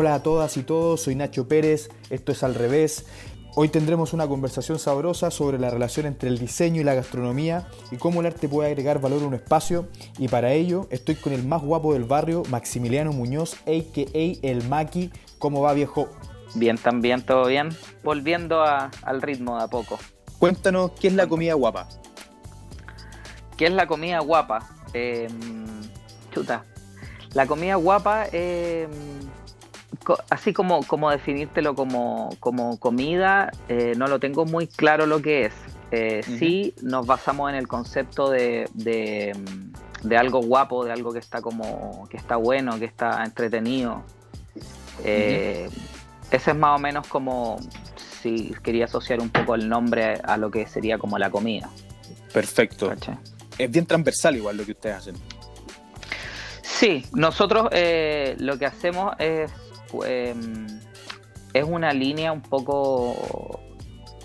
Hola a todas y todos, soy Nacho Pérez, esto es Al Revés. Hoy tendremos una conversación sabrosa sobre la relación entre el diseño y la gastronomía y cómo el arte puede agregar valor a un espacio. Y para ello estoy con el más guapo del barrio, Maximiliano Muñoz, a.k.a. El Maki. ¿Cómo va viejo? Bien, también, todo bien. Volviendo al ritmo de a poco. Cuéntanos, ¿qué es la comida guapa? ¿Qué es la comida guapa? Em, chuta. La comida guapa... Eh, así como, como definírtelo como, comida, eh, no lo tengo muy claro lo que es. Eh, sí nos basamos en el concepto de, de, algo guapo, de algo que está como que está bueno, que está entretenido. Eh, ese es más o menos como si quería asociar un poco el nombre a lo que sería como la comida. Perfecto. Es bien transversal igual lo que ustedes hacen. Sí, nosotros lo que hacemos es Em, es una línea un poco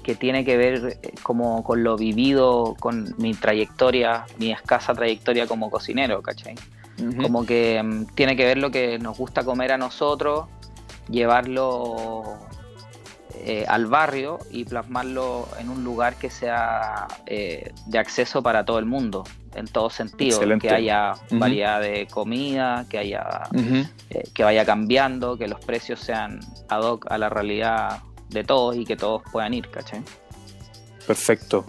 que tiene que ver eh, como con lo vivido, con mi trayectoria, mi escasa trayectoria como cocinero, ¿cachai? Como que em, tiene que ver lo que nos gusta comer a nosotros, llevarlo eh, al barrio y plasmarlo en un lugar que sea eh, de acceso para todo el mundo en todos sentidos, que haya variedad de comida, que haya eh, que vaya cambiando, que los precios sean ad hoc a la realidad de todos y que todos puedan ir, ¿cachai? Perfecto.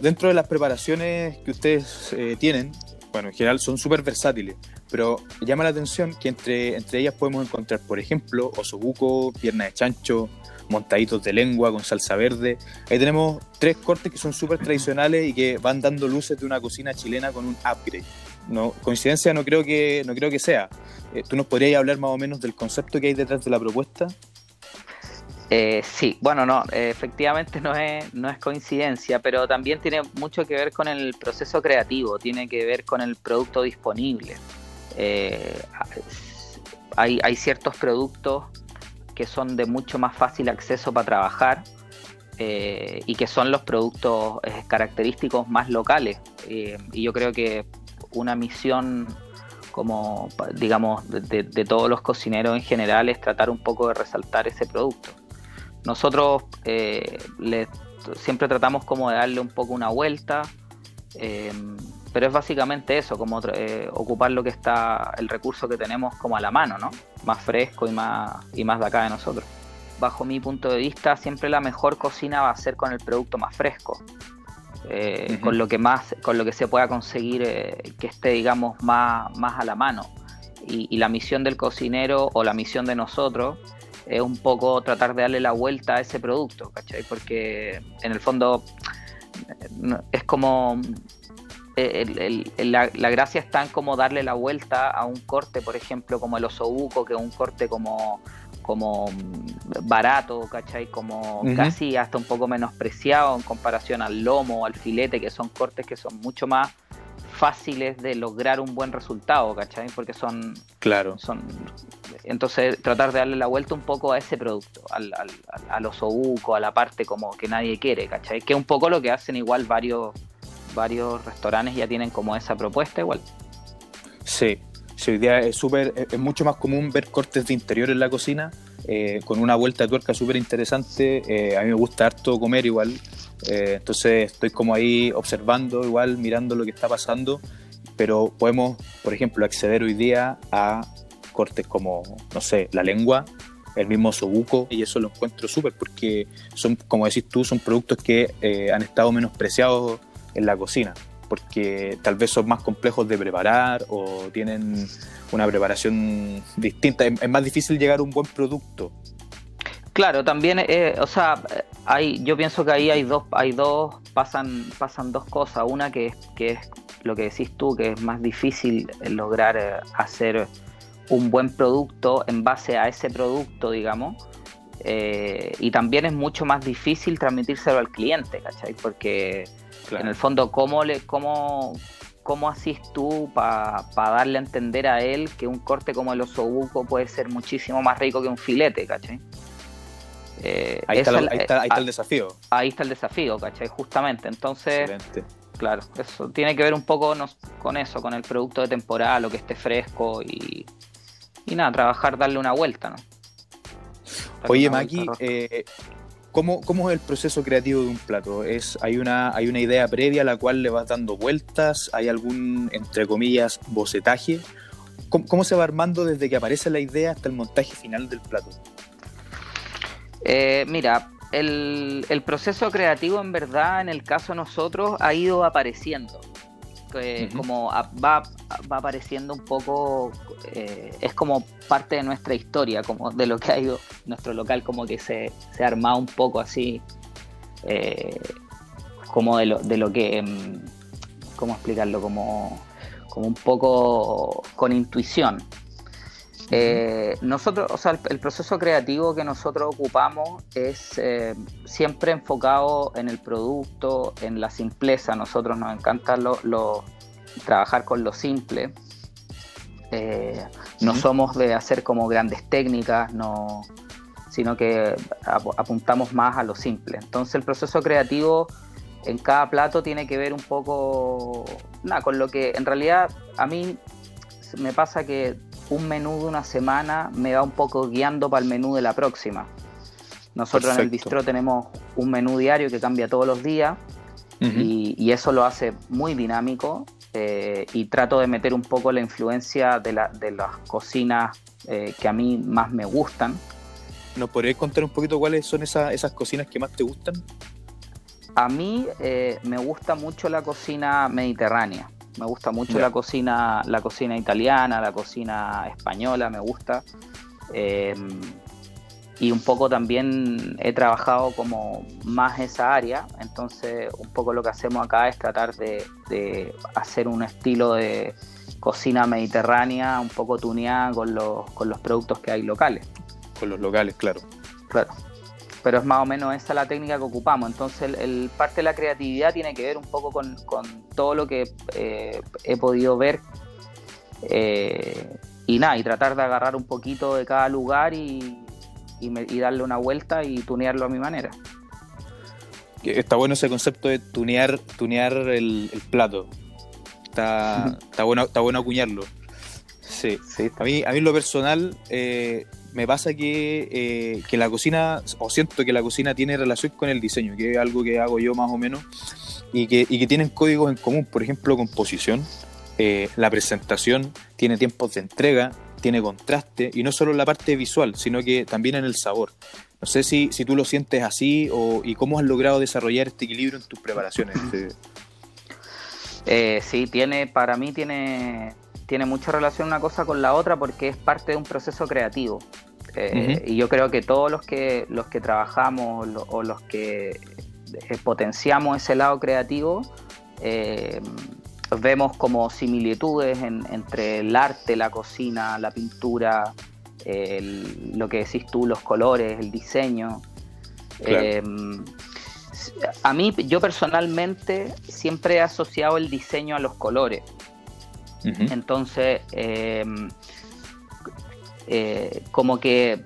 Dentro de las preparaciones que ustedes tienen, bueno, en general son súper versátiles, pero llama la atención que entre, entre ellas podemos encontrar, por ejemplo, osobuco, pierna de chancho, montaditos de lengua con salsa verde. Ahí tenemos tres cortes que son súper tradicionales y que van dando luces de una cocina chilena con un upgrade. No, coincidencia no creo que, no creo que sea. Eh, ¿Tú nos podrías hablar más o menos del concepto que hay detrás de la propuesta? Eh, sí, bueno, no, efectivamente no es, no es coincidencia, pero también tiene mucho que ver con el proceso creativo, tiene que ver con el producto disponible. Eh, hay, hay, ciertos productos que son de mucho más fácil acceso para trabajar eh, y que son los productos eh, característicos más locales. Eh, y yo creo que una misión como digamos de, todos los cocineros en general es tratar un poco de resaltar ese producto. Nosotros siempre tratamos como de darle un poco una vuelta pero es básicamente eso, como eh, ocupar lo que está, el recurso que tenemos como a la mano, ¿no? Más fresco y más, y más de acá de nosotros. Bajo mi punto de vista, siempre la mejor cocina va a ser con el producto más fresco. Eh, con lo que más, con lo que se pueda conseguir eh, que esté, digamos, más, más a la mano. Y, la misión del cocinero o la misión de nosotros es un poco tratar de darle la vuelta a ese producto, ¿cachai? Porque en el fondo es como eh, la, gracia está en como darle la vuelta a un corte, por ejemplo, como el osobuco, que es un corte como, como mm, barato, ¿cachai? Como casi hasta un poco menospreciado en comparación al lomo al filete, que son cortes que son mucho más fáciles de lograr un buen resultado, ¿cachai? Porque son... Claro. Son, entonces, tratar de darle la vuelta un poco a ese producto, al, al, al osobuco, a la parte como que nadie quiere, ¿cachai? Que es un poco lo que hacen igual varios varios restaurantes ya tienen como esa propuesta igual. Sí, sí hoy día es súper, es mucho más común ver cortes de interior en la cocina, eh, con una vuelta de tuerca súper interesante. Eh, a mí me gusta harto comer igual, eh, entonces estoy como ahí observando igual, mirando lo que está pasando, pero podemos, por ejemplo, acceder hoy día a cortes como, no sé, la lengua, el mismo sobuco, y eso lo encuentro súper porque son, como decís tú, son productos que han estado menospreciados en la cocina, porque tal vez son más complejos de preparar o tienen una preparación distinta. Es, más difícil llegar a un buen producto. Claro, también, eh, o sea, hay, yo pienso que ahí hay dos, hay dos, pasan, pasan dos cosas. Una que, que es lo que decís tú, que es más difícil lograr eh, hacer un buen producto en base a ese producto, digamos. Eh, y también es mucho más difícil transmitírselo al cliente, ¿cachai? Porque en el fondo, ¿cómo, le, cómo, cómo hacís tú para darle a entender a él que un corte como el osobuco puede ser muchísimo más rico que un filete, ¿cachai? Eh, ahí, está, el desafío. Ahí está el desafío, ¿cachai? Justamente. Entonces, claro, eso tiene que ver un poco con eso, con el producto de temporada, lo que esté fresco y, y nada, trabajar, darle una vuelta, ¿no? Oye, Maki, eh, ¿cómo, ¿cómo, es el proceso creativo de un plato? ¿Es, hay, una, ¿Hay una idea previa a la cual le vas dando vueltas? ¿Hay algún, entre comillas, bocetaje? ¿Cómo, se va armando desde que aparece la idea hasta el montaje final del plato? Eh, mira, el, el, proceso creativo en verdad en el caso de nosotros ha ido apareciendo como va, apareciendo un poco, eh, es como parte de nuestra historia, como de lo que ha ido nuestro local, como que se, se ha armado un poco así, eh, como de lo, de lo que, mm, ¿cómo explicarlo? Como, como un poco con intuición. Eh, nosotros, o sea, el, proceso creativo que nosotros ocupamos es eh, siempre enfocado en el producto, en la simpleza. Nosotros nos encanta lo, trabajar con lo simple. Eh, no somos de hacer como grandes técnicas, no, sino que apuntamos más a lo simple. Entonces el proceso creativo en cada plato tiene que ver un poco nada, con lo que en realidad a mí me pasa que un menú de una semana me va un poco guiando para el menú de la próxima. Nosotros en el bistro tenemos un menú diario que cambia todos los días y, eso lo hace muy dinámico eh, y trato de meter un poco la influencia de, las cocinas eh, que a mí más me gustan. ¿Nos podrías contar un poquito cuáles son esas, cocinas que más te gustan? A mí eh, me gusta mucho la cocina mediterránea. Me gusta mucho la cocina, la cocina italiana, la cocina española, me gusta. Eh, y un poco también he trabajado como más esa área, entonces un poco lo que hacemos acá es tratar de, hacer un estilo de cocina mediterránea un poco tuneada con los, con los productos que hay locales. Con los locales, claro. Claro pero es más o menos esa la técnica que ocupamos. Entonces, el, parte de la creatividad tiene que ver un poco con, todo lo que eh, he podido ver eh, y nada, y tratar de agarrar un poquito de cada lugar y, darle una vuelta y tunearlo a mi manera. Está bueno ese concepto de tunear, tunear el, plato. Está, está, bueno, está bueno acuñarlo. Sí, sí. A mí, a mí en lo personal, eh, me pasa que, eh, que, la cocina, o siento que la cocina tiene relación con el diseño, que es algo que hago yo más o menos, y que, tienen códigos en común, por ejemplo, composición, eh, la presentación, tiene tiempos de entrega, tiene contraste, y no solo en la parte visual, sino que también en el sabor. No sé si, si tú lo sientes así o, y cómo has logrado desarrollar este equilibrio en tus preparaciones. Eh, sí, tiene, para mí tiene, tiene mucha relación una cosa con la otra porque es parte de un proceso creativo. Eh, y yo creo que todos los que, los que trabajamos o los que eh, potenciamos ese lado creativo, eh, vemos como similitudes entre el arte, la cocina, la pintura, lo que decís tú, los colores, el diseño. a mí, yo personalmente siempre he asociado el diseño a los colores. Entonces, eh, eh, como que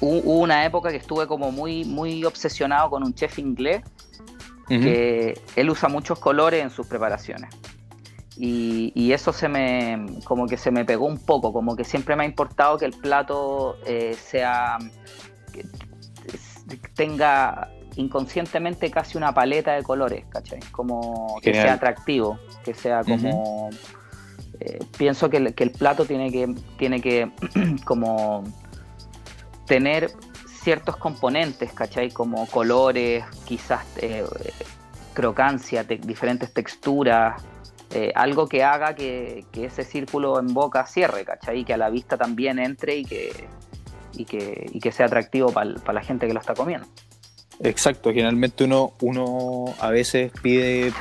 hubo una época que estuve como muy, muy obsesionado con un chef inglés que él usa muchos colores en sus preparaciones. Y, eso se me como que se me pegó un poco, como que siempre me ha importado que el plato eh, sea tenga inconscientemente casi una paleta de colores, ¿cachai? Como que sea atractivo, que sea como... Eh, pienso que el, plato tiene que, tiene que como tener ciertos componentes, ¿cachai? Como colores, quizás eh, crocancia, diferentes texturas, eh, algo que haga que, ese círculo en boca cierre, ¿cachai? Y que a la vista también entre y que, y que, y que sea atractivo para la gente que lo está comiendo. Exacto, generalmente uno, uno a veces pide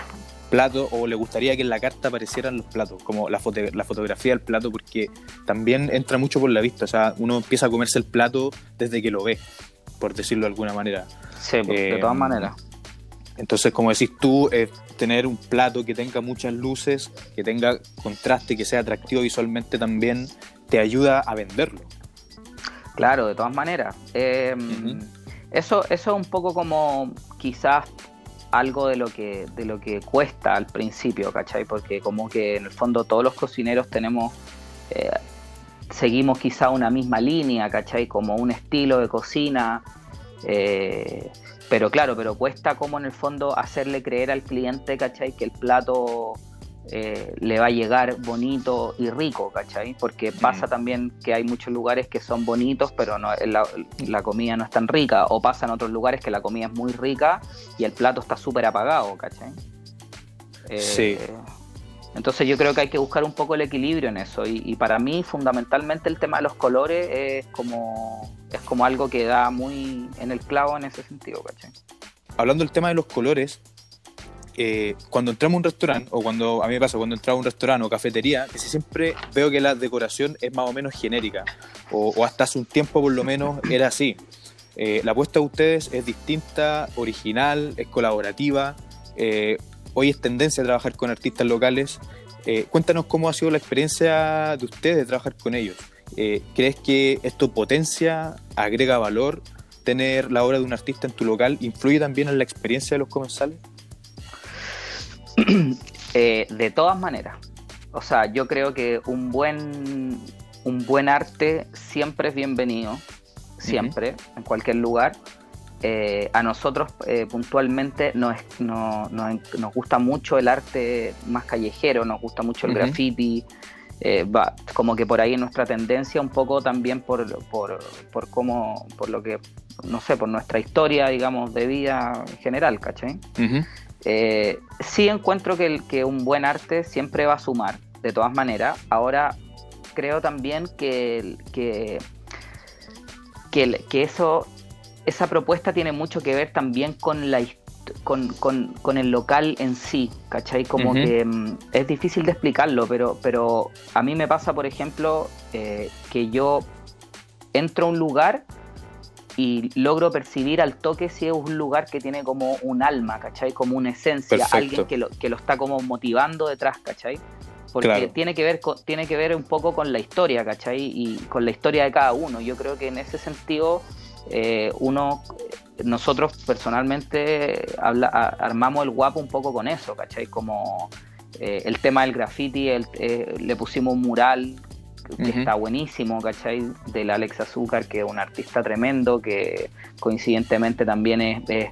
plato o le gustaría que en la carta aparecieran los platos, como la, la fotografía del plato, porque también entra mucho por la vista, o sea, uno empieza a comerse el plato desde que lo ve, por decirlo de alguna manera. Sí, pues, de todas eh, maneras. Entonces, como decís tú, tener un plato que tenga muchas luces, que tenga contraste, que sea atractivo visualmente también, te ayuda a venderlo. Claro, de todas maneras. Eh, eso, eso es un poco como quizás algo de lo que de lo que cuesta al principio, ¿cachai? Porque como que en el fondo todos los cocineros tenemos eh, seguimos quizá una misma línea, ¿cachai? Como un estilo de cocina. Eh, pero claro, pero cuesta como en el fondo hacerle creer al cliente, ¿cachai? Que el plato eh, le va a llegar bonito y rico, ¿cachai? Porque pasa también que hay muchos lugares que son bonitos, pero no, la, comida no es tan rica. O pasa en otros lugares que la comida es muy rica y el plato está súper apagado, ¿cachai? sí. Eh, entonces yo creo que hay que buscar un poco el equilibrio en eso. Y, para mí, fundamentalmente, el tema de los colores es como, es como algo que da muy en el clavo en ese sentido, ¿cachai? Hablando del tema de los colores, eh, cuando entramos a un restaurante, o cuando a mí me pasa, cuando entramos a un restaurante o cafetería, casi siempre veo que la decoración es más o menos genérica, o, hasta hace un tiempo por lo menos era así. Eh, la apuesta de ustedes es distinta, original, es colaborativa. Eh, hoy es tendencia a trabajar con artistas locales. cuéntanos cómo ha sido la experiencia de ustedes de trabajar con ellos. ¿Crees que esto potencia, agrega valor? ¿Tener la obra de un artista en tu local influye también en la experiencia de los comensales? Eh, de todas maneras. O sea, yo creo que un buen, un buen arte siempre es bienvenido, siempre, en cualquier lugar. Eh, a nosotros eh, puntualmente nos, nos, gusta mucho el arte más callejero, nos gusta mucho el graffiti, va, como que por ahí nuestra tendencia un poco también por, por, por cómo, por lo que, no sé, por nuestra historia, digamos, de vida en general, ¿cachai? Eh, sí encuentro que, el, que un buen arte siempre va a sumar, de todas maneras. Ahora creo también que, que, que, eso, esa propuesta tiene mucho que ver también con la con, el local en sí, ¿cachai? Como que mm, es difícil de explicarlo, pero, pero a mí me pasa, por ejemplo, eh, que yo entro a un lugar y logro percibir al toque si es un lugar que tiene como un alma, ¿cachai? Como una esencia, alguien que lo, que lo está como motivando detrás, ¿cachai? Porque tiene, que ver tiene que ver un poco con la historia, ¿cachai? Y con la historia de cada uno. Yo creo que en ese sentido, eh, uno, nosotros personalmente armamos el guapo un poco con eso, ¿cachai? Como eh, el tema del graffiti, eh, le pusimos un mural que está buenísimo, ¿cachai? Del Alex Azúcar, que es un artista tremendo, que coincidentemente también es,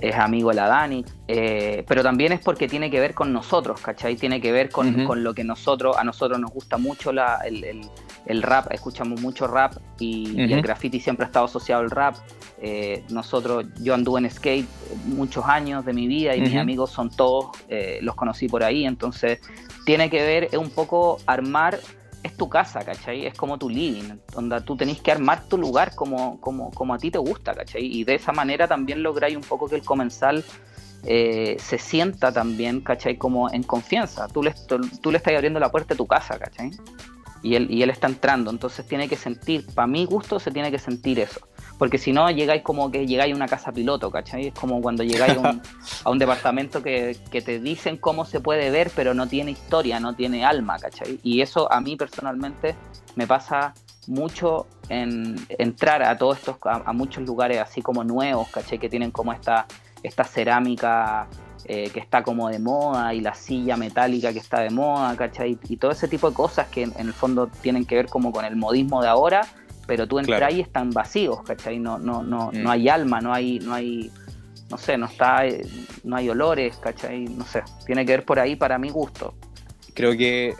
es, amigo de la Dani, eh, pero también es porque tiene que ver con nosotros, ¿cachai? Tiene que ver con, con lo que nosotros, a nosotros nos gusta mucho la, el, el, rap, escuchamos mucho rap y, el graffiti siempre ha estado asociado al rap. Eh, nosotros, yo anduve en skate muchos años de mi vida y mis amigos son todos, eh, los conocí por ahí, entonces tiene que ver un poco armar es tu casa, ¿cachai? Es como tu living, donde tú tenés que armar tu lugar como, como, como a ti te gusta, ¿cachai? Y de esa manera también lográis un poco que el comensal eh, se sienta también, ¿cachai? Como en confianza. Tú le, tú le estás abriendo la puerta de tu casa, ¿cachai? Y él, y él está entrando, entonces tiene que sentir, para mi gusto se tiene que sentir eso. Porque si no, llegáis como que llegáis a una casa piloto, ¿cachai? Es como cuando llegáis a un, departamento que, te dicen cómo se puede ver, pero no tiene historia, no tiene alma, ¿cachai? Y eso a mí personalmente me pasa mucho en entrar a todos estos, a, muchos lugares así como nuevos, ¿cachai? Que tienen como esta, esta cerámica eh, que está como de moda y la silla metálica que está de moda, ¿cachai? Y todo ese tipo de cosas que en, el fondo tienen que ver como con el modismo de ahora pero tú entras y están vacíos, ¿cachai? No, no, no, no mm. hay alma, no hay, no hay, no sé, no está, no hay olores, ¿cachai? No sé, tiene que ver por ahí para mi gusto. Creo que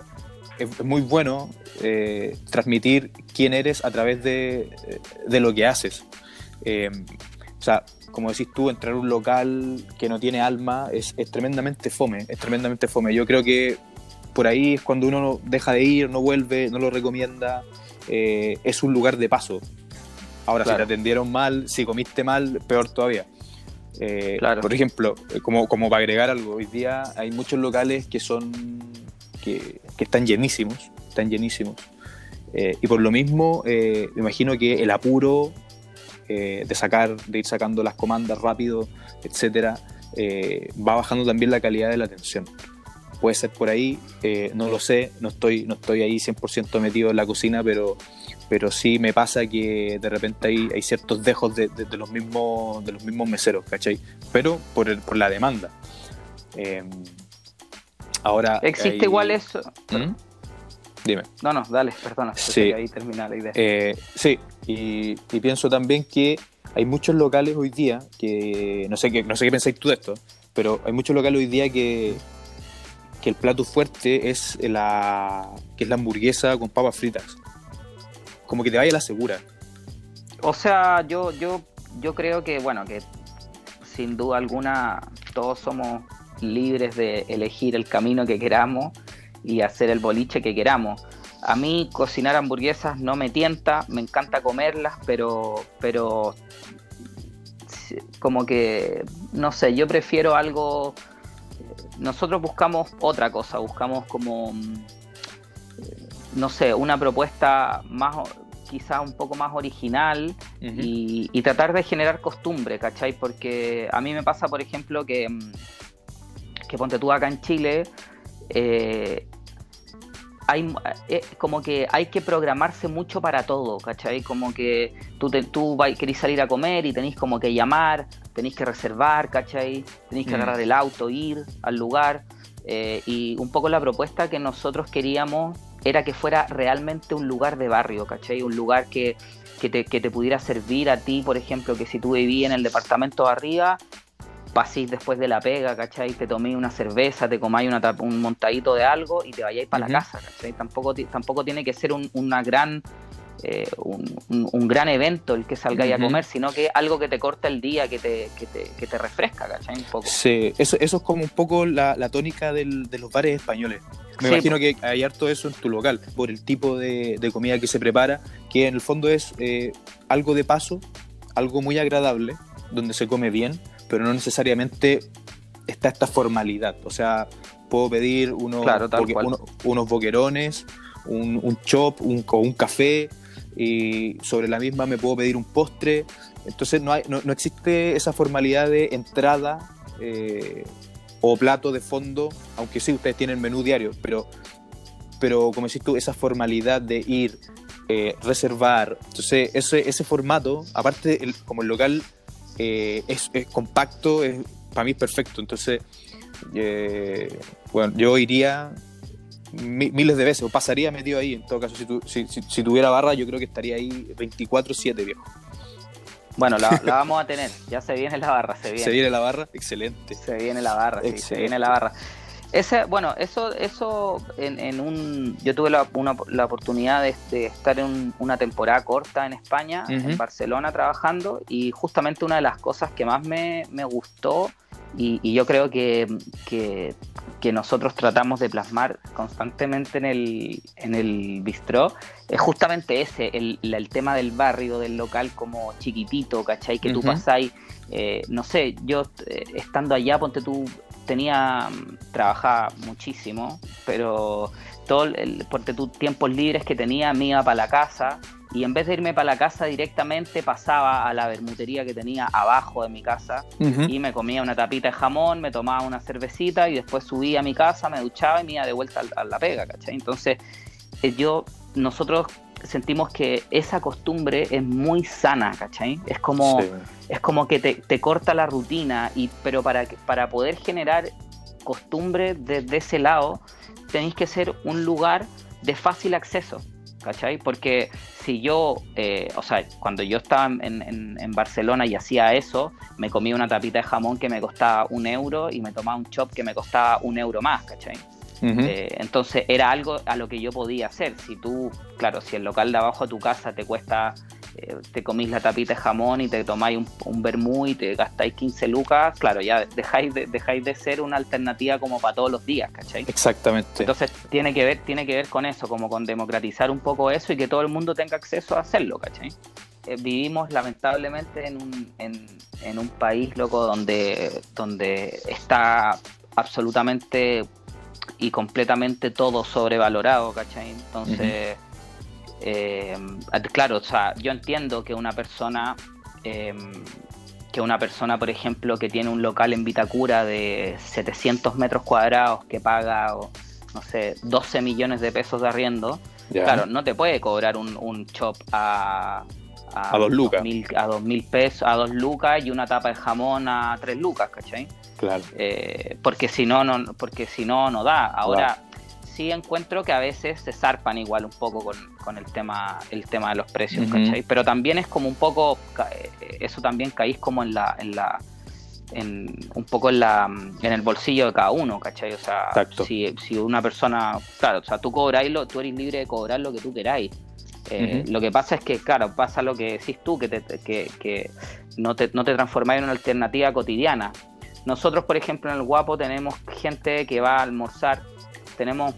es muy bueno eh, transmitir quién eres a través de, lo que haces. Eh, o sea, como decís tú, entrar a un local que no tiene alma es, es, tremendamente fome, es tremendamente fome. Yo creo que por ahí es cuando uno deja de ir, no vuelve, no lo recomienda. Eh, es un lugar de paso. Ahora, si te atendieron mal, si comiste mal, peor todavía. Eh, por ejemplo, eh, como, como para agregar algo, hoy día hay muchos locales que son que, están llenísimos, están llenísimos. y por lo mismo, me imagino que el apuro de sacar, de ir sacando las comandas rápido, etcétera, va bajando también la calidad de la atención puede ser por ahí, eh, no lo sé, no estoy, no estoy ahí 100% metido en la cocina, pero, pero sí me pasa que de repente hay, hay ciertos dejos de, los mismos, de los mismos meseros, ¿cachai? Pero por, el, por la demanda. Em, ahora... ¿Existe igual eso? ¿Mm? Dime. No, no, dale, perdona. Sí. Ahí termina la idea. Eh, sí, y, pienso también que hay muchos locales hoy día que, no sé, qué, no sé qué pensáis tú de esto, pero hay muchos locales hoy día que, que el plato fuerte es la, que es la hamburguesa con papas fritas. Como que te vaya la segura. O sea, yo, yo, yo creo que, bueno, que sin duda alguna todos somos libres de elegir el camino que queramos y hacer el boliche que queramos. A mí cocinar hamburguesas no me tienta, me encanta comerlas, pero, pero como que, no sé, yo prefiero algo, nosotros buscamos otra cosa, buscamos como, no sé, una propuesta más, quizá un poco más original y, tratar de generar costumbre, ¿cachai? Porque a mí me pasa, por ejemplo, que, que ponte tú acá en Chile, eh, hay eh, como que hay que programarse mucho para todo, ¿cachai? Como que tú, te, tú querés salir a comer y tenéis como que llamar, tenéis que reservar, ¿cachai? Tenéis que mm. agarrar el auto, ir al lugar. Eh, y un poco la propuesta que nosotros queríamos era que fuera realmente un lugar de barrio, ¿cachai? Un lugar que, que, te, que te pudiera servir a ti, por ejemplo, que si tú vivías en el departamento de arriba, pasís después de la pega, ¿cachai? Te toméis una cerveza, te comáis un montadito de algo y te vayáis para la casa, ¿cachai? Tampoco, tampoco tiene que ser un, una gran, eh, un, gran evento el que salgáis a comer, sino que algo que te corta el día, que te, que te, que te refresca, ¿cachai? Un poco. Sí, eso, eso es como un poco la, tónica de los bares españoles. Me imagino que hay harto eso en tu local, por el tipo de, comida que se prepara, que en el fondo es eh, algo de paso, algo muy agradable, donde se come bien, pero no necesariamente está esta formalidad. O sea, puedo pedir unos, unos boquerones, un, chop un, o un café, y sobre la misma me puedo pedir un postre. Entonces no, hay, no, existe esa formalidad de entrada eh, o plato de fondo, aunque sí ustedes tienen menú diario, pero, pero como decís tú, esa formalidad de ir, eh, reservar. Entonces ese, ese formato, aparte como el local eh, es, compacto, es, para mí es perfecto. Entonces, eh, bueno, yo iría miles de veces, o pasaría metido ahí, en todo caso, si, si, tuviera barra, yo creo que estaría ahí 24-7, viejo. Bueno, la, vamos a tener, ya se viene la barra, se viene. Se viene la barra, excelente. Se viene la barra, sí, se viene la barra. Ese, bueno, eso, eso en, un, yo tuve la, la oportunidad de, estar en una temporada corta en España, en Barcelona trabajando, y justamente una de las cosas que más me, gustó, y, yo creo que, que, nosotros tratamos de plasmar constantemente en el, en el bistró, es justamente ese, el, el tema del barrio, del local como chiquitito, ¿cachai? Que tú pasáis, eh, no sé, yo eh, estando allá, ponte tú tenía, trabajaba muchísimo, pero todo el, por tus tiempos libres que tenía me iba para la casa y en vez de irme para la casa directamente pasaba a la bermutería que tenía abajo de mi casa y me comía una tapita de jamón, me tomaba una cervecita y después subía a mi casa, me duchaba y me iba de vuelta a, la pega, ¿cachai? Entonces eh, yo, nosotros sentimos que esa costumbre es muy sana, ¿cachai? Es como, es como que te, corta la rutina, y, pero para, para poder generar costumbre desde ese lado, tenéis que ser un lugar de fácil acceso, ¿cachai? Porque si yo, eh, o sea, cuando yo estaba en, en, Barcelona y hacía eso, me comía una tapita de jamón que me costaba un euro y me tomaba un chop que me costaba un euro más, ¿cachai? Eh, entonces era algo a lo que yo podía hacer. Si tú, claro, si el local de abajo a tu casa te cuesta, eh, te comís la tapita de jamón y te tomáis un, un vermú y te gastáis 15 lucas, claro, ya dejáis de, dejáis de ser una alternativa como para todos los días, ¿cachai? Exactamente. Entonces tiene que ver, tiene que ver con eso, como con democratizar un poco eso y que todo el mundo tenga acceso a hacerlo, ¿cachai? Eh, vivimos lamentablemente en un, en, en un país, loco, donde, donde está absolutamente y completamente todo sobrevalorado, ¿cachai? Entonces, eh, claro, o sea, yo entiendo que una persona, em, que una persona, por ejemplo, que tiene un local en Vitacura de 700 metros cuadrados, que paga, no sé, 12 millones de pesos de arriendo, claro, no te puede cobrar un, un chop a... A, dos lucas. a dos mil pesos, a dos lucas y una tapa de jamón a tres lucas, ¿cachai? Claro. Eh, porque si no, no, porque si no, no da. Ahora, sí encuentro que a veces se zarpan igual un poco con, el tema el tema de los precios, ¿cachai? Pero también es como un poco, eh, eso también caís como en la, en la en, un poco en, la, en el bolsillo de cada uno, ¿cachai? O sea, si, si, una persona, claro, o sea, tú cobráis, tú eres libre de cobrar lo que tú queráis. Eh, lo que pasa es que, claro, pasa lo que decís tú, que, que, que no te, no te transformáis en una alternativa cotidiana. Nosotros, por ejemplo, en el Guapo tenemos gente que va a almorzar, tenemos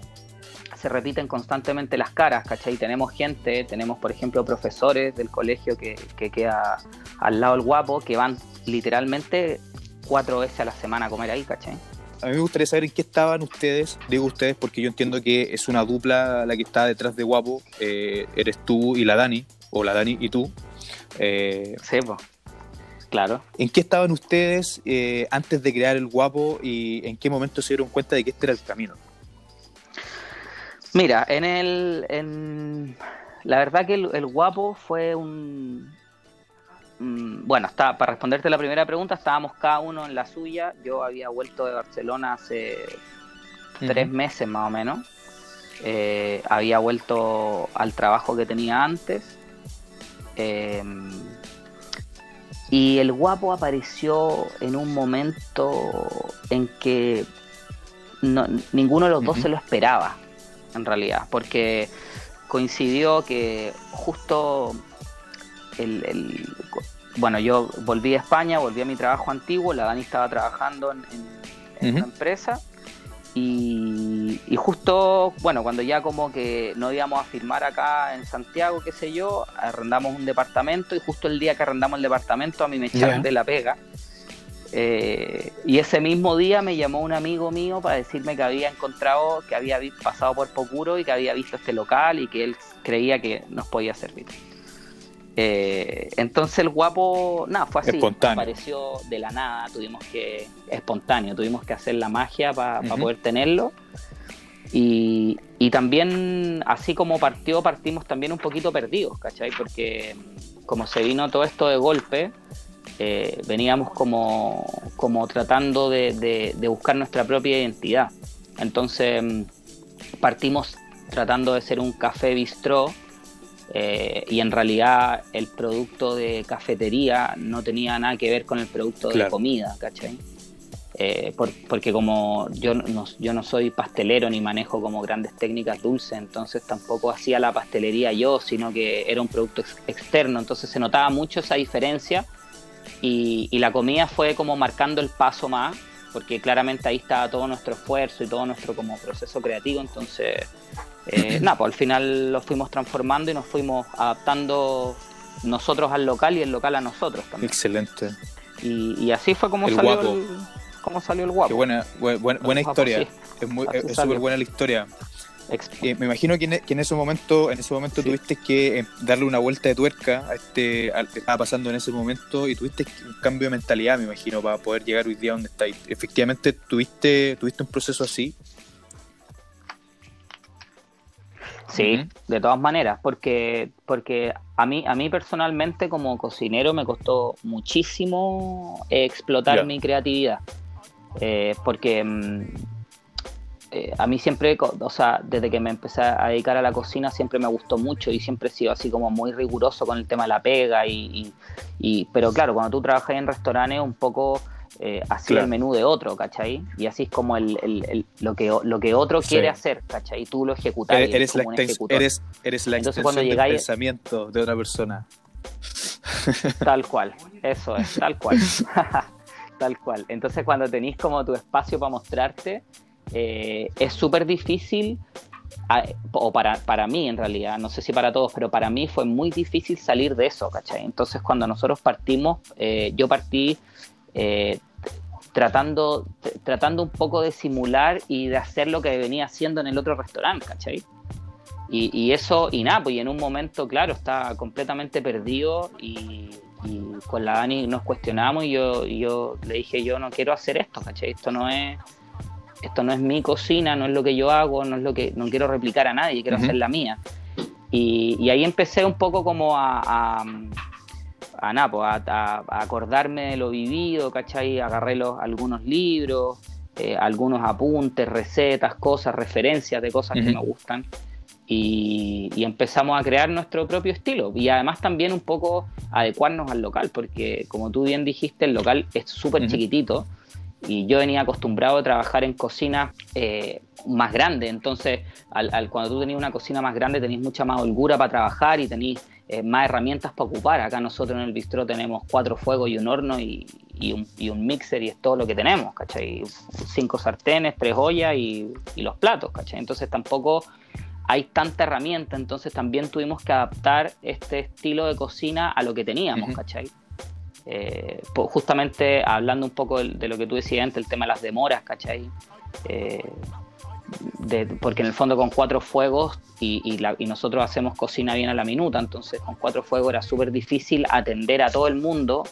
se repiten constantemente las caras, ¿cachai? Tenemos gente, tenemos por ejemplo profesores del colegio que, que queda al lado del guapo, que van literalmente cuatro veces a la semana a comer ahí, ¿cachai? A mí me gustaría saber en qué estaban ustedes, digo ustedes porque yo entiendo que es una dupla la que está detrás de Guapo, eh, eres tú y la Dani, o la Dani y tú. Eh, sí, pues. Claro. ¿En qué estaban ustedes eh, antes de crear el Guapo y en qué momento se dieron cuenta de que este era el camino? Mira, en el. La verdad que el, Guapo fue un. bueno, está, para responderte la primera pregunta, estábamos cada uno en la suya. Yo había vuelto de Barcelona hace tres meses más o menos. Eh, había vuelto al trabajo que tenía antes. Eh, y el guapo apareció en un momento en que ninguno de los dos se lo esperaba, en realidad, porque coincidió que justo el, bueno, yo volví a España, volví a mi trabajo antiguo, la Dani estaba trabajando en, en una empresa y, justo, bueno, cuando ya como que no íbamos a firmar acá en Santiago, qué sé yo, arrendamos un departamento y justo el día que arrendamos el departamento a mí me echaron de la pega. Eh, y ese mismo día me llamó un amigo mío para decirme que había encontrado, que había pasado por Pocuro y que había visto este local y que él creía que nos podía servir. Eh, entonces el guapo, nada, fue así, apareció de la nada, tuvimos que, espontáneo, tuvimos que hacer la magia para poder tenerlo. Y, también, así como partió, partimos también un poquito perdidos, ¿cachai? Porque como se vino todo esto de golpe, eh, veníamos como, como tratando de, de, buscar nuestra propia identidad. Entonces partimos tratando de ser un café bistró eh, y en realidad el producto de cafetería no tenía nada que ver con el producto de comida, ¿cachai? Eh, porque como yo no, yo no soy pastelero ni manejo como grandes técnicas dulces, entonces tampoco hacía la pastelería yo, sino que era un producto externo, entonces se notaba mucho esa diferencia y, y la comida fue como marcando el paso más, porque claramente ahí estaba todo nuestro esfuerzo y todo nuestro como proceso creativo, entonces eh, nada, pues al final lo fuimos transformando y nos fuimos adaptando nosotros al local y el local a nosotros también. Excelente. Y, así fue como salió el, como salió el guapo. Qué buena, buena, historia. Es súper buena la historia. Eh, me imagino que en, ese momento, en ese momento tuviste que eh, darle una vuelta de tuerca a este, que estaba pasando en ese momento y tuviste un cambio de mentalidad, me imagino, para poder llegar hoy día donde estáis. Efectivamente, tuviste, tuviste un proceso así. Sí, de todas maneras, porque, porque a, mí, a mí personalmente como cocinero me costó muchísimo explotar mi creatividad, eh, porque mm, eh, a mí siempre, o sea, desde que me empecé a dedicar a la cocina siempre me gustó mucho y siempre he sido así como muy riguroso con el tema de la pega y, y pero claro, cuando tú trabajas en restaurantes un poco eh, así el menú de otro, ¿cachai? Y así es como el, el, lo, que, lo que otro quiere hacer, ¿cachai? Tú lo ejecutas. Eres, la, eres, eres la Entonces, cuando del pensamiento de otra persona. Tal cual, eso es, tal cual. tal cual. Entonces cuando tenéis como tu espacio para mostrarte, eh, es súper difícil o para, para mí en realidad, no sé si para todos, pero para mí fue muy difícil salir de eso, ¿cachai? Entonces cuando nosotros partimos, eh, yo partí eh, tratando, tratando un poco de simular y de hacer lo que venía haciendo en el otro restaurante, ¿cachai? Y, eso, y nada, pues en un momento, claro, estaba completamente perdido y, con la Dani nos cuestionamos y yo, yo le dije, yo no quiero hacer esto, ¿cachai? Esto no es esto no es mi cocina, no es lo que yo hago, no es lo que no quiero replicar a nadie, quiero hacer la mía. Y, ahí empecé un poco como a, a, pues, a, acordarme de lo vivido, ¿cachai? Agarré los, algunos libros, eh, algunos apuntes, recetas, cosas, referencias de cosas que me gustan. Y, empezamos a crear nuestro propio estilo. Y además también un poco adecuarnos al local, porque como tú bien dijiste, el local es súper chiquitito. Y yo venía acostumbrado a trabajar en cocina eh, más grande, entonces al, cuando tú tenías una cocina más grande tenéis mucha más holgura para trabajar y tenéis eh, más herramientas para ocupar. Acá nosotros en el bistro tenemos cuatro fuegos y un horno y, un, mixer y es todo lo que tenemos, ¿cachai? Cinco sartenes, tres ollas y, los platos, ¿cachai? Entonces tampoco hay tanta herramienta, entonces también tuvimos que adaptar este estilo de cocina a lo que teníamos, ¿cachai? Eh, justamente hablando un poco de, lo que tú decías antes, el tema de las demoras, ¿cachai? Eh, porque en el fondo con cuatro fuegos y, nosotros hacemos cocina bien a la minuta, entonces con cuatro fuegos era súper difícil atender a todo el mundo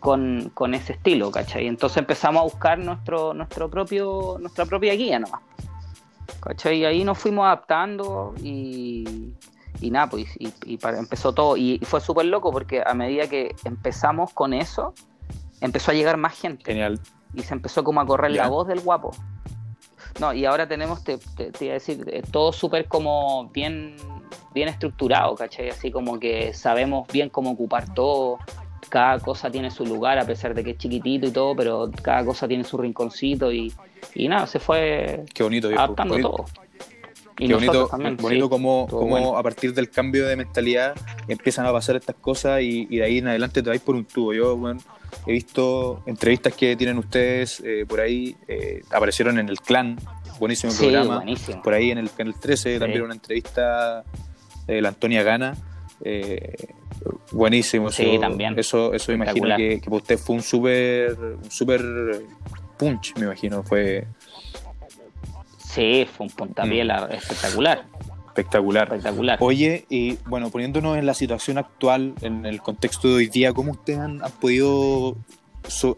con, ese estilo, ¿cachai? Entonces empezamos a buscar nuestro, nuestro propio, nuestra propia guía nomás. ¿Cachai? Y ahí nos fuimos adaptando y, y nada, pues y, empezó todo. Y, fue súper loco porque a medida que empezamos con eso, empezó a llegar más gente. Genial. Y se empezó como a correr la voz del guapo. No, y ahora tenemos, te, te, iba a decir, eh, todo súper como bien, bien estructurado, ¿cachai? Así como que sabemos bien cómo ocupar todo. Cada cosa tiene su lugar, a pesar de que es chiquitito y todo, pero cada cosa tiene su rinconcito y, y nada, se fue Qué bonito, adaptando todo. Y Qué bonito, bonito como, a partir del cambio de mentalidad empiezan a pasar estas cosas y, de ahí en adelante te vais por un tubo. Yo, bueno, he visto entrevistas que tienen ustedes eh, por ahí, eh, aparecieron en el clan, buenísimo programa. Por ahí en el canal 13 también una entrevista de la Antonia Gana. Eh, buenísimo, eso, también. eso, eso imagino que, que para usted fue un súper un super punch, me imagino, fue Sí, fue un puntapié mm. espectacular. Espectacular. Espectacular. Oye, y bueno, poniéndonos en la situación actual, en el contexto de hoy día, ¿cómo ustedes han, podido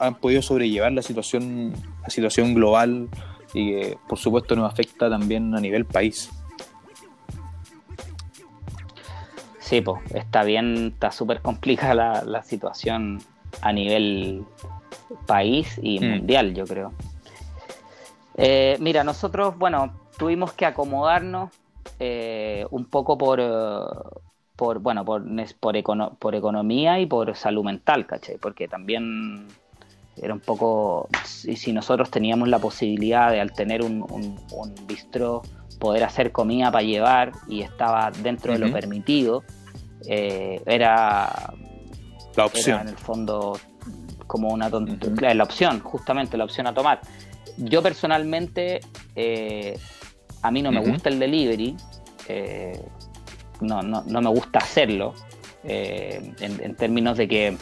han podido sobrellevar la situación, la situación global y que por supuesto nos afecta también a nivel país? Sí, pues está bien, está súper complicada la, situación a nivel país y mm. mundial, yo creo. Eh, mira, nosotros, bueno, tuvimos que acomodarnos eh, un poco por, eh, por bueno, por, por, economía y por salud mental, ¿cachai? Porque también era un poco, y si nosotros teníamos la posibilidad de al tener un, un, bistro poder hacer comida para llevar y estaba dentro de lo permitido, era la opción. en el fondo como una tontería, la opción, justamente la opción a tomar. Yo personalmente, eh, a mí no me gusta el delivery, eh, no, no, no, me gusta hacerlo, eh, en, términos de que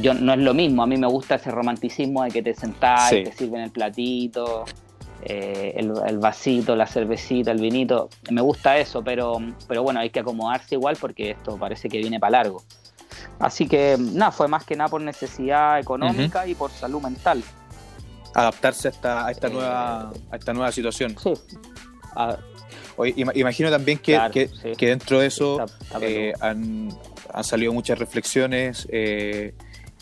yo no es lo mismo, a mí me gusta ese romanticismo de que te sentás y te sirven el platito, el, vasito, la cervecita, el vinito, me gusta eso, pero, pero bueno, hay que acomodarse igual porque esto parece que viene para largo. Así que nada, fue más que nada por necesidad económica y por salud mental adaptarse a esta, a esta, nueva, a esta nueva situación. Sí. Imagino también que, que, dentro de eso eh, han, han, salido muchas reflexiones eh,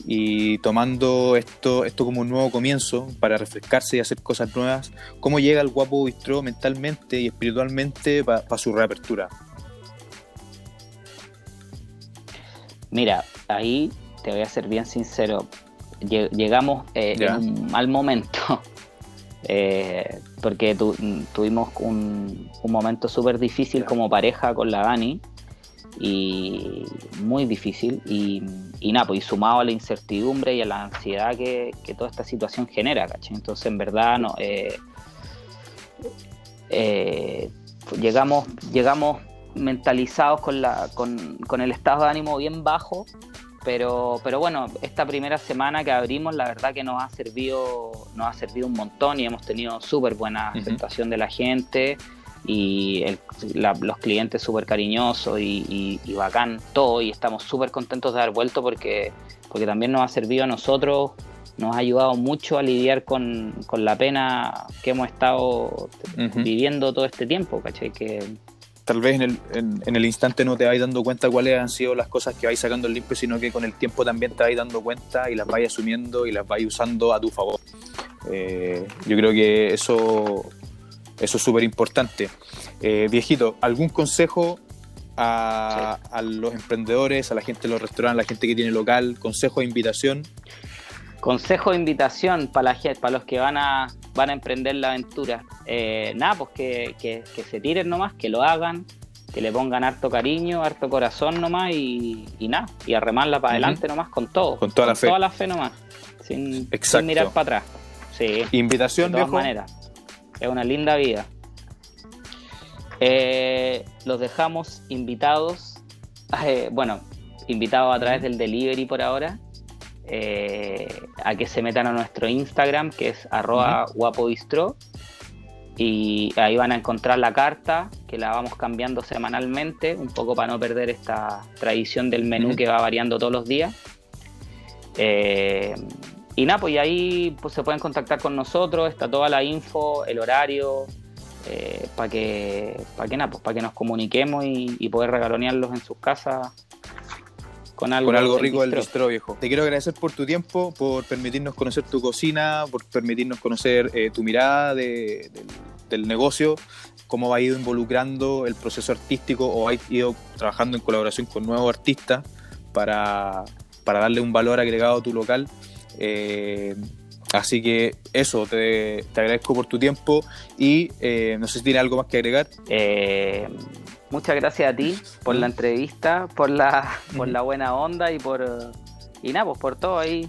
y tomando esto, esto como un nuevo comienzo para refrescarse y hacer cosas nuevas, ¿cómo llega el guapo bistro mentalmente y espiritualmente para su reapertura? Mira, ahí te voy a ser bien sincero llegamos eh, en un mal momento. Eh, porque tuvimos un, momento súper difícil como pareja con la Dani y muy difícil y, nada, pues sumado a la incertidumbre y a la ansiedad que, toda esta situación genera, ¿cachai? Entonces en verdad no, eh, llegamos, llegamos mentalizados con, la, con el estado de ánimo bien bajo pero, pero bueno, esta primera semana que abrimos, la verdad que nos ha servido, nos ha servido un montón y hemos tenido súper buena aceptación de la gente y los clientes súper cariñosos y, bacán todo y estamos súper contentos de haber vuelto porque, porque también nos ha servido a nosotros, nos ha ayudado mucho a lidiar con, la pena que hemos estado viviendo todo este tiempo, ¿cachai? Que, tal vez en el, en, el, instante no te vais dando cuenta cuáles han sido las cosas que vais sacando el limpio, sino que con el tiempo también te vais dando cuenta y las vais asumiendo y las vais usando a tu favor. Eh, yo creo que eso, eso es súper importante. Eh, viejito, ¿algún consejo a, a, los emprendedores, a la gente de los restaurantes, a la gente que tiene local? ¿Consejo e invitación? Consejo de invitación para, la, para los que van a, van a emprender la aventura. Eh, nada, pues que, que, se tiren nomás, que lo hagan, que le pongan harto cariño, harto corazón nomás y, y nada, y a remarla para adelante nomás con todo. Con toda la fe. Toda la fe nomás, sin, sin mirar para atrás. Sí, Invitación, de todas maneras. Es una linda vida. Eh, los dejamos invitados, eh, bueno, invitados a través del delivery por ahora. Eh, a que se metan a nuestro Instagram, que es arroba. Y ahí van a encontrar la carta, que la vamos cambiando semanalmente, un poco para no perder esta tradición del menú que va variando todos los días. Eh, y nada, pues ahí pues, se pueden contactar con nosotros, está toda la info, el horario, eh, para que, para que, pues, que nos comuniquemos y, y poder regalonearlos en sus casas con algo, rico del bistro viejo. Te quiero agradecer por tu tiempo, por permitirnos conocer tu cocina, por permitirnos conocer eh, tu mirada del, negocio, cómo ha ido involucrando el proceso artístico o ha ido trabajando en colaboración con nuevos artistas para, darle un valor agregado a tu local. Eh, así que eso, te, agradezco por tu tiempo y eh, no sé si tiene algo más que agregar. Muchas gracias a ti por la entrevista, por la, por la buena onda y por y nada, pues por todo ahí,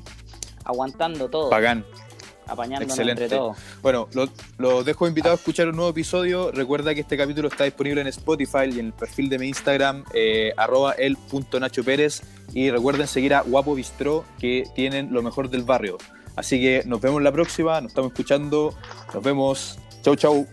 aguantando todo. Pagán. Apañándonos entre todos. Bueno, los dejo invitados a escuchar un nuevo episodio. Recuerda que este capítulo está disponible en Spotify y en el perfil de mi Instagram, eh, arroba el punto Nacho Pérez. Y recuerden seguir a Guapo Bistro, que tienen lo mejor del barrio. Así que nos vemos la próxima, nos estamos escuchando. Nos vemos. Chau, chau.